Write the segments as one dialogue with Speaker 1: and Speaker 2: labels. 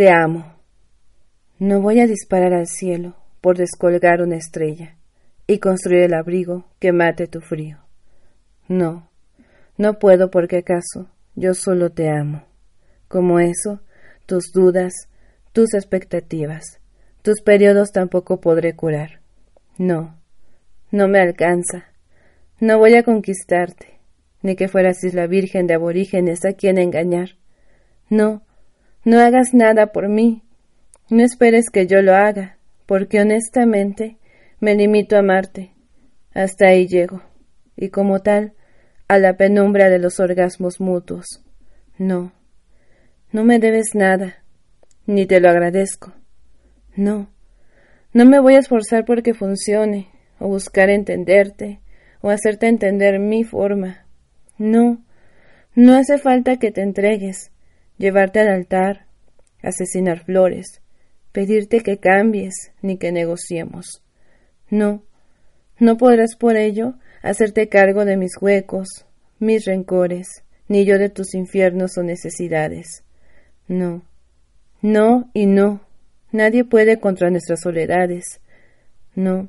Speaker 1: Te amo. No voy a disparar al cielo por descolgar una estrella y construir el abrigo que mate tu frío. No, no puedo porque acaso yo solo te amo. Como eso, tus dudas, tus expectativas, tus periodos tampoco podré curar. No, no me alcanza. No voy a conquistarte, ni que fueras isla virgen de aborígenes a quien engañar. No, no hagas nada por mí. No esperes que yo lo haga, porque honestamente me limito a amarte. Hasta ahí llego, y como tal, a la penumbra de los orgasmos mutuos. No, no me debes nada, ni te lo agradezco. No, no me voy a esforzar porque funcione, o buscar entenderte, o hacerte entender mi forma. No, no hace falta que te entregues, llevarte al altar, asesinar flores, pedirte que cambies ni que negociemos. No, no podrás por ello hacerte cargo de mis huecos, mis rencores, ni yo de tus infiernos o necesidades. No, no y no. Nadie puede contra nuestras soledades. No,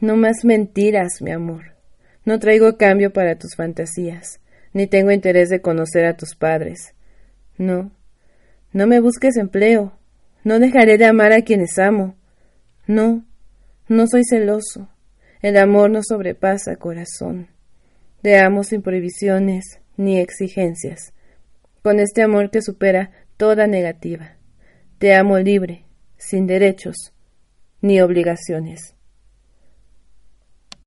Speaker 1: no más mentiras, mi amor. No traigo cambio para tus fantasías, ni tengo interés de conocer a tus padres. No, no me busques empleo. No dejaré de amar a quienes amo. No, no soy celoso. El amor no sobrepasa corazón. Te amo sin prohibiciones ni exigencias, con este amor que supera toda negativa. Te amo libre, sin derechos ni obligaciones.